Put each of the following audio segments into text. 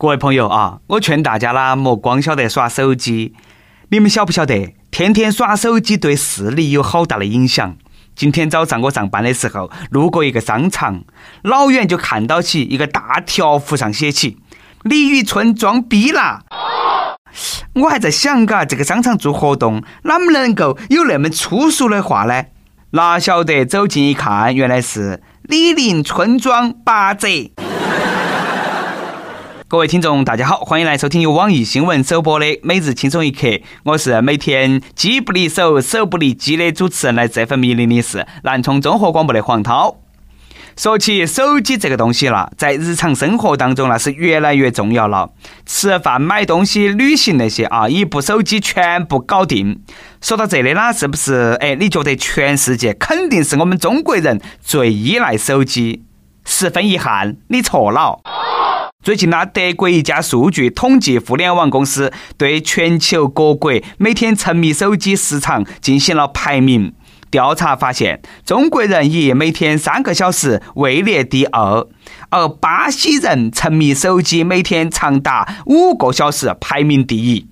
各位朋友啊，我劝大家啦，莫光晓得耍手机，你们晓不晓得，天天耍手机对视力有好大的影响？今天早上我上班的时候，路过一个商场，老远就看到起一个大条幅上写起“李宇春装逼啦”。我还在想，嘎，这个商场做活动，哪么能够有那么粗俗的话呢？哪晓得走近一看，原来是李宁春装八折。各位听众，大家好，欢迎来收听由网易新闻首播的《每日轻松一刻》，我是每天机不离手、手不离机的主持人，来这份迷离的是南充综合广播的黄涛。说起手机这个东西了，在日常生活当中那是越来越重要了。吃饭、买东西、旅行那些啊，一部手机全部搞定。说到这里啦，是不是？哎，你觉得全世界肯定是我们中国人最依赖手机？十分遗憾，你错了。最近呢，德国一家数据统计互联网公司对全球各国每天沉迷手机时长进行了排名。调查发现，中国人以每天三个小时位列第二，而巴西人沉迷手机每天长达五个小时，排名第一。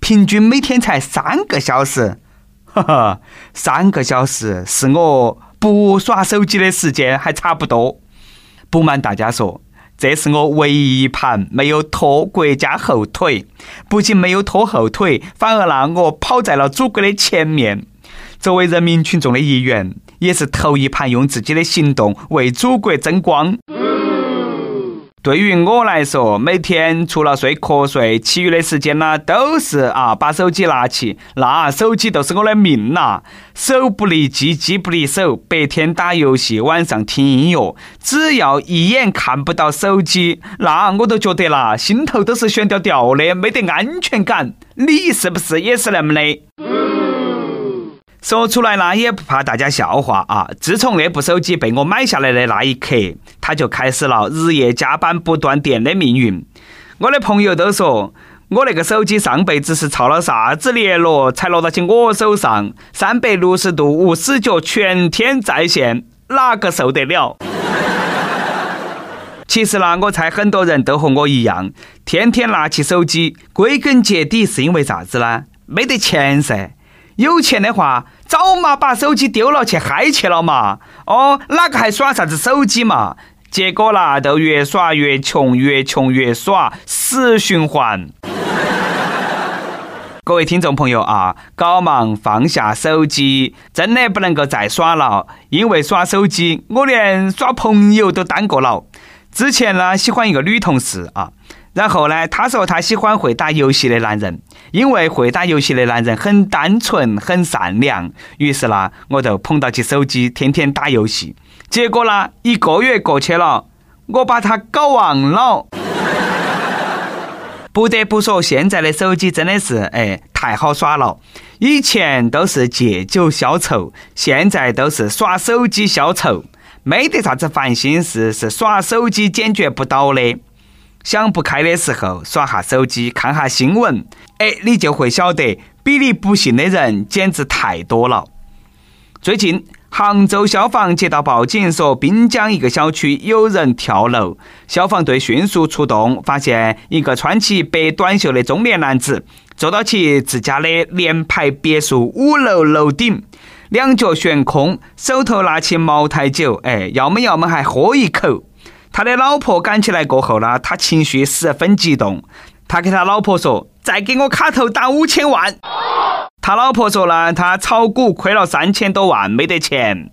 平均每天才三个小时，哈哈，三个小时是我不耍手机的时间还差不多。不瞒大家说。这是我唯一一盘没有拖国家后腿，不仅没有拖后腿，反而让我跑在了祖国的前面。作为人民群众的一员，也是头一盘用自己的行动为祖国争光。对于我来说，每天除了睡瞌睡，其余的时间呢，都是啊把手机拿起，那手机都是我的命呐！手不离机，机不离手，白天打游戏，晚上听音乐，只要一眼看不到手机，那我都觉得啦，心头都是悬吊吊的，没得安全感。你是不是也是那么的？说出来呢，也不怕大家笑话啊！自从那部手机被我买下来的那一刻，它就开始了日夜加班不断电的命运。我的朋友都说，我那个手机上辈子是操了啥子孽咯，才落到起我手上，三百六十度无死角，全天在线，哪个受得了？其实呢，我猜很多人都和我一样，天天拿起手机，归根结底是因为啥子呢？没得钱噻。有钱的话，早嘛把手机丢了去嗨去了嘛。哦，哪个还耍啥子手机嘛？结果啦，都越耍越穷，越穷越耍，死循环。各位听众朋友啊，搞忙放下手机，真的不能够再耍了，因为耍手机，我连耍朋友都耽搁了。之前呢，喜欢一个女同事啊。然后呢，他说他喜欢会打游戏的男人，因为会打游戏的男人很单纯、很善良。于是呢，我就捧到起手机，天天打游戏。结果呢，一个月过去了，我把他搞忘了。不得不说，现在的手机真的是哎太好耍了。以前都是借酒消愁，现在都是耍手机消愁。没得啥子烦心事是耍手机解决不到的。想不开的时候，耍下手机，看下新闻，哎，你就会晓得，比你不幸的人简直太多了。最近，杭州消防接到报警，说滨江一个小区有人跳楼，消防队迅速出动，发现一个穿起白短袖的中年男子，坐到起自家的联排别墅五楼楼顶，两脚悬空，手头拿起茅台酒，哎，要么要么还喝一口。他的老婆赶起来过后呢，他情绪十分激动，他给他老婆说：“再给我卡头打五千万。”他老婆说呢，他炒股亏了三千多万，没得钱。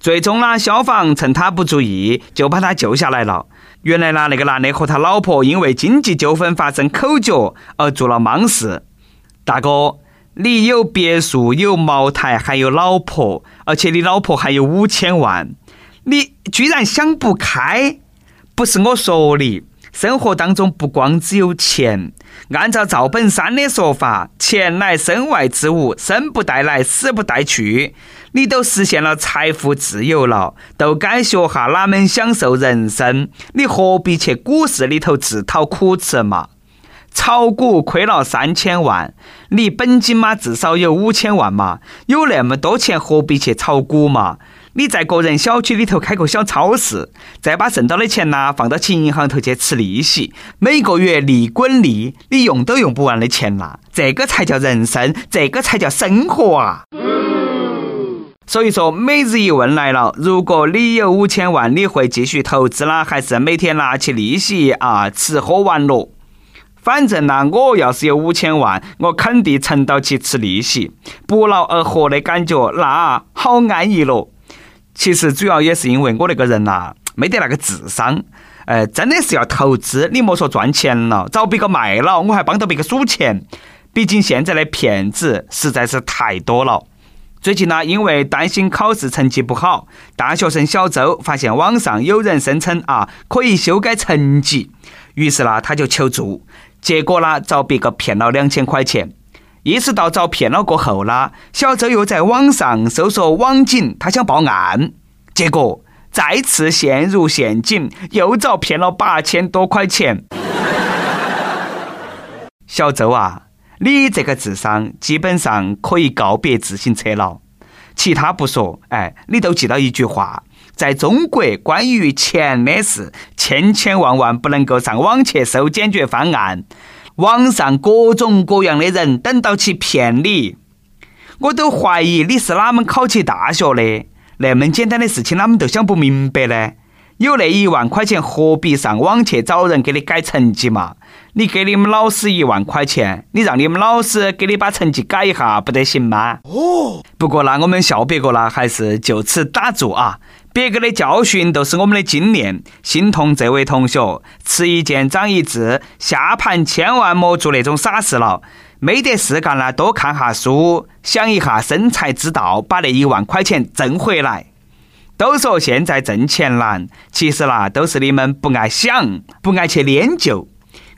最终呢，消防趁他不注意就把他救下来了。原来呢，那个男的和他老婆因为经济纠纷发生口角而做了莽事。大哥，你有别墅，有茅台，还有老婆，而且你老婆还有五千万。你居然想不开？不是我说你，生活当中不光只有钱。按照赵本山的说法，钱乃身外之物，生不带来，死不带去。你都实现了财富自由了，都该学下哪门享受人生。你何必去股市里头自讨苦吃嘛？炒股亏了三千万，你本金嘛至少有五千万嘛？有那么多钱，何必去炒股嘛？你在个人小区里头开个小超市，再把挣到的钱呐放到去银行头去吃利息，每个月利滚利，你用都用不完的钱呐，这个才叫人生，这个才叫生活啊！所以说，每日一问来了，如果你有五千万，你会继续投资呢，还是每天拿起利息啊吃喝玩乐？反正呢，我要是有五千万，我肯定存到起吃利息，不劳而获的感觉，那好安逸咯。其实主要也是因为我那个人呐，没得那个智商，呃，真的是要投资，你莫说赚钱了，找别个卖了，我还帮到别个数钱。毕竟现在的骗子实在是太多了。最近呢，因为担心考试成绩不好，大学生小周发现网上有人声称啊可以修改成绩，于是呢他就求助，结果呢遭别个骗了两千块钱。意识到遭骗了过后呢，小周又在网上搜索网警，他想报案，结果再次陷入陷阱，又遭骗了八千多块钱。小周啊！你这个智商基本上可以告别自行车了。其他不说，哎，你都记到一句话：在中国，关于钱的事，千千万万不能够上网去搜解决方案。网上各种各样的人等到去骗你，我都怀疑你是哪门考起大学的？那么简单的事情，哪们都想不明白呢？有那一万块钱，何必上网去找人给你改成绩嘛？你给你们老师一万块钱，你让你们老师给你把成绩改一下，不得行吗？哦。不过呢，我们笑别个呢，还是就此打住啊！别个的教训都是我们的经验，心痛这位同学，吃一堑长一智，下盘千万莫做那种傻事了。没得事干了，多看下书，想一下生财之道，把那一万块钱挣回来。都说现在挣钱难，其实啦，都是你们不爱想，不爱去研究。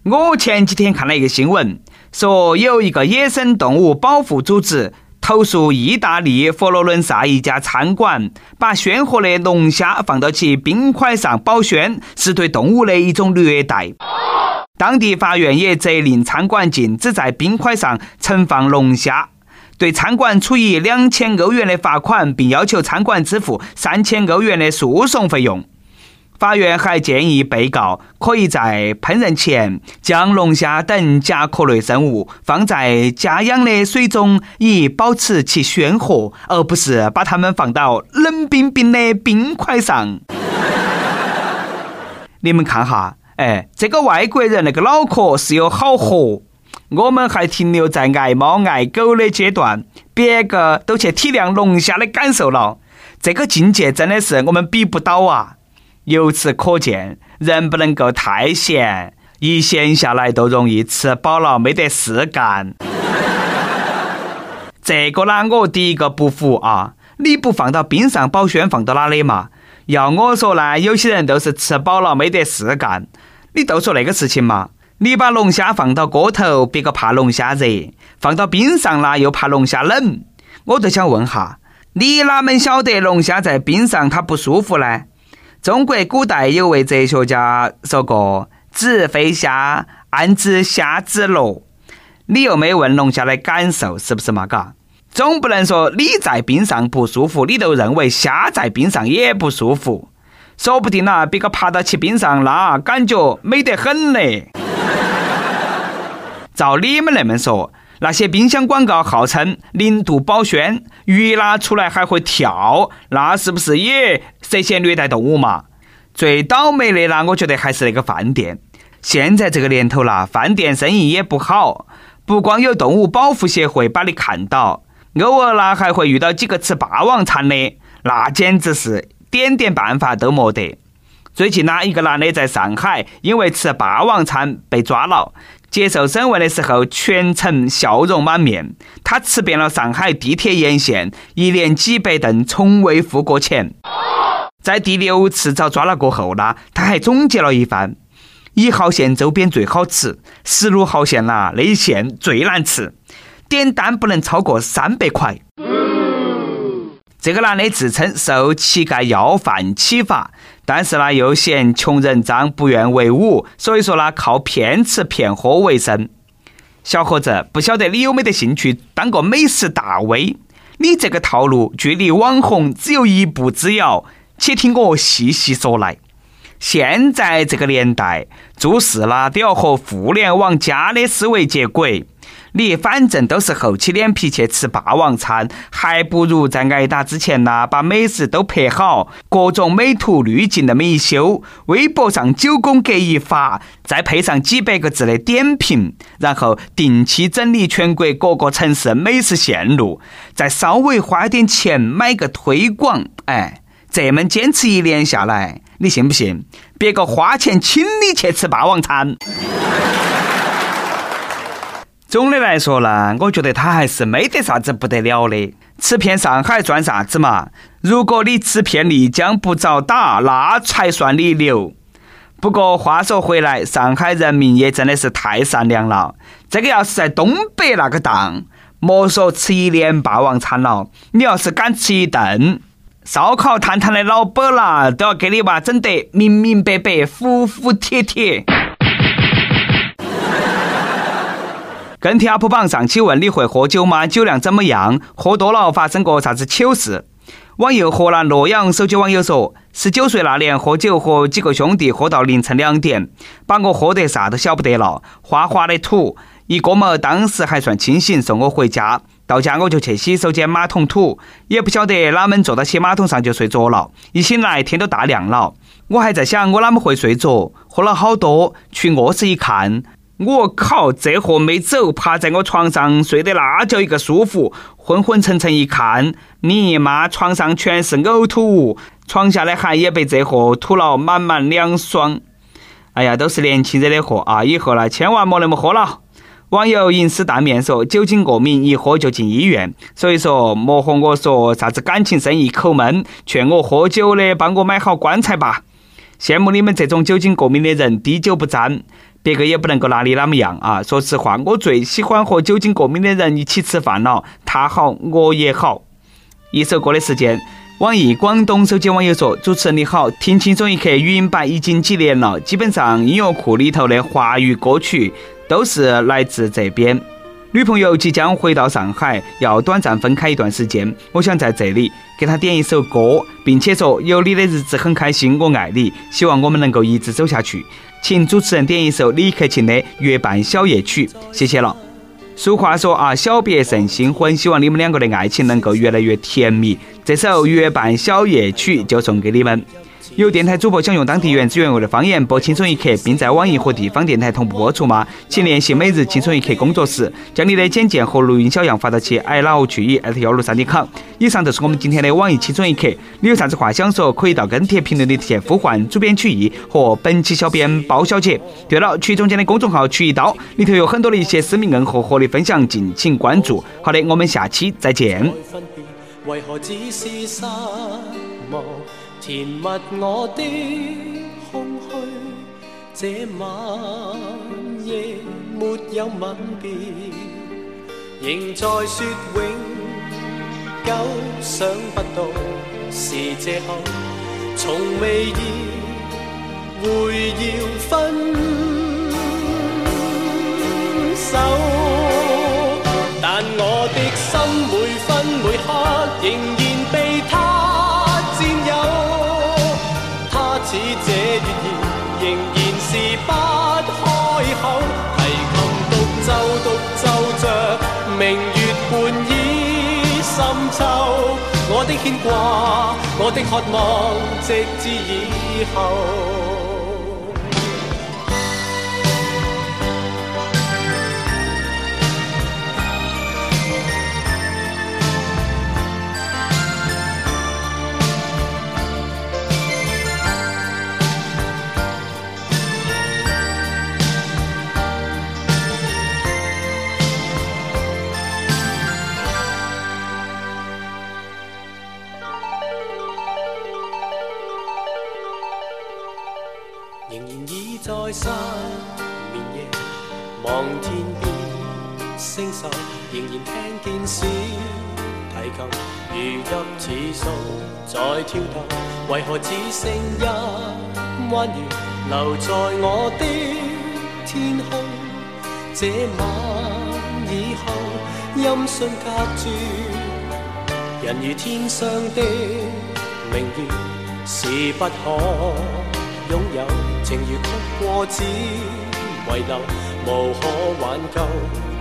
我前几天看了一个新闻，说有一个野生动物保护组织投诉意大利佛罗伦萨一家餐馆，把鲜活的龙虾放到其冰块上保鲜，是对动物的一种虐待。当地法院也责令餐馆禁止在冰块上盛放龙虾。对餐馆处以两千欧元的罚款，并要求餐馆支付三千欧元的诉讼费用。法院还建议被告可以在烹饪前将龙虾等甲壳类生物放在家养的水中，以保持其鲜活，而不是把它们放到冷冰冰的冰块上。你们看哈，哎，这个外国人那个脑壳是有好活。我们还停留在爱猫爱狗的阶段，别个都去体谅龙虾的感受了，这个境界真的是我们比不到啊！由此可见，人不能够太闲，一闲下来都容易吃饱了没得事干。这个呢，我第一个不服啊！你不放到冰上保鲜，放到哪里嘛？要我说呢，有些人都是吃饱了没得事干，你都说那个事情嘛。你把龙虾放到锅头，别个怕龙虾热；放到冰上了，又怕龙虾冷。我就想问哈，你哪门晓得龙虾在冰上它不舒服呢？中国古代有位哲学家说过：“子非虾，安知虾之乐？”你又没问龙虾的感受，是不是嘛？嘎，总不能说你在冰上不舒服，你都认为虾在冰上也不舒服。说不定呐，别个爬到去冰上，那感觉美得很嘞。照你们那么说，那些冰箱广告号称零度保鲜，鱼拿出来还会跳，那是不是也涉嫌虐待动物嘛？最倒霉的呢，我觉得还是那个饭店。现在这个年头啦，饭店生意也不好，不光有动物保护协会把你看到，偶尔呢还会遇到几个吃霸王餐的，那简直是点点办法都没得。最近呢，一个男的在上海因为吃霸王餐被抓了。接受审问的时候，全程笑容满面。他吃遍了上海地铁沿线，一连几百顿，从未付过钱。在第六次遭抓了过后呢，他还总结了一番：一号线周边最好吃，十六号线啦那线最难吃，点单不能超过三百块。这个男的自称受乞丐要饭启发。但是呢，又嫌穷人脏，不愿为伍，所以说呢，靠骗吃骗喝为生。小伙子，不晓得你有没得兴趣当个美食大 V？你这个套路距离网红只有一步之遥，且听我细细说来。现在这个年代，做事啦都要和互联网加的思维接轨。你反正都是厚起脸皮去吃霸王餐，还不如在挨打之前呢，把美食都拍好，各种美图滤镜那么一修，微博上九宫格一发，再配上几百个字的点评，然后定期整理全国各个城市美食线路，再稍微花点钱买个推广，哎，这么坚持一年下来，你信不信？别个花钱请你去吃霸王餐。总的来说呢，我觉得他还是没得啥子不得了的。吃遍上海算啥子嘛？如果你吃遍丽江不遭打，那才算你牛。不过话说回来，上海人民也真的是太善良了。这个要是在东北那个档，莫说吃一年霸王餐了，你要是敢吃一顿，烧烤摊摊的老板啦，都要给你娃整得明明白白、服服帖帖。跟帖 UP 榜上期问你会喝酒吗？酒量怎么样？喝多了发生过啥子糗事？网友河南洛阳手机网友说，十九岁那年喝酒和几个兄弟喝到凌晨两点，把我喝得啥都晓不得了，哗哗的吐。一哥们当时还算清醒，送我回家。到家我就去洗手间马桶吐，也不晓得哪们坐到洗马桶上就睡着了。一醒来天都大亮了，我还在想我哪么会睡着，喝了好多，去卧室一看。我靠！这货没走，趴在我床上睡得那叫一个舒服。昏昏沉沉一看，你妈床上全是呕吐物，床下的汗也被这货吐了满满两双。哎呀，都是年轻惹的祸啊！以后呢，千万莫那么喝了。网友银丝大面说，酒精过敏一喝就进医院，所以说莫和我说啥子感情生意口闷，劝我喝酒的帮我买好棺材吧。羡慕你们这种酒精过敏的人，滴酒不沾。别个也不能够拿你哪么样啊！说实话，我最喜欢和酒精过敏的人一起吃饭了，他好我也好。一首歌的时间，网易广东手机网友说：“主持人你好，听轻松一刻语音版已经几年了，基本上音乐库里头的华语歌曲都是来自这边。女朋友即将回到上海，要短暂分开一段时间，我想在这里给她点一首歌，并且说有你的日子很开心，我爱你，希望我们能够一直走下去。”请主持人点一首李克勤的《月半小夜曲》，谢谢了。俗话说啊，小别胜新婚，希望你们两个的爱情能够越来越甜蜜。这首《月半小夜曲》就送给你们。有电台主播想用当地原汁原味的方言播《轻松一刻》，并在网易和地方电台同步播出吗？请联系每日轻松一刻工作室，将你的简介和录音小样发到其 i love 曲艺幺六三点 com。以上就是我们今天的网易轻松一刻。你有啥子话想说，可以到跟帖评论里提前呼唤主编曲艺和本期小编包小姐。对了，曲中间的公众号曲一刀里头有很多的一些私密硬货和你分享，敬请关注。好的，我们下期再见。填密我的空虚，这晚夜没有吻别，仍在说永久，想不到是借口，从未意会要分手，但我的心每分每刻仍。是不开口提琴独奏独奏着明月半倚深秋我的牵挂我的渴望直至以后。听见小提琴如泣似诉在跳动。为何只剩一弯月留在我的天空？这晚以后，音讯隔绝。人如天上的明月，是不可拥有；情如曲过只遗留，无可挽救。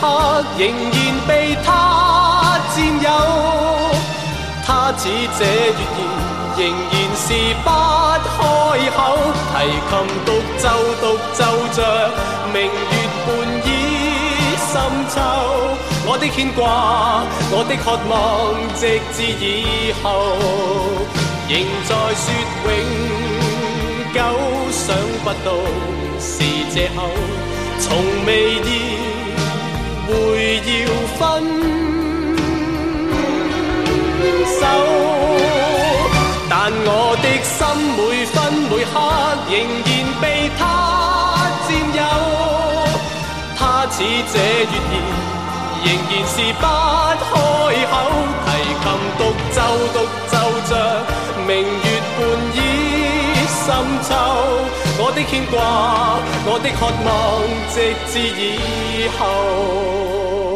刻仍然被他占有。他似这月儿，仍然是不开口。提琴独奏独奏着明月半倚深秋。我的牵挂，我的渴望，直至以后，仍在说永久，想不到是借口，从未意会要分手，但我的心每分每刻仍然被他占有，他似这月儿。仍然是不开口，提琴独奏独奏着明月半倚深秋。我的牵挂，我的渴望，直至以后。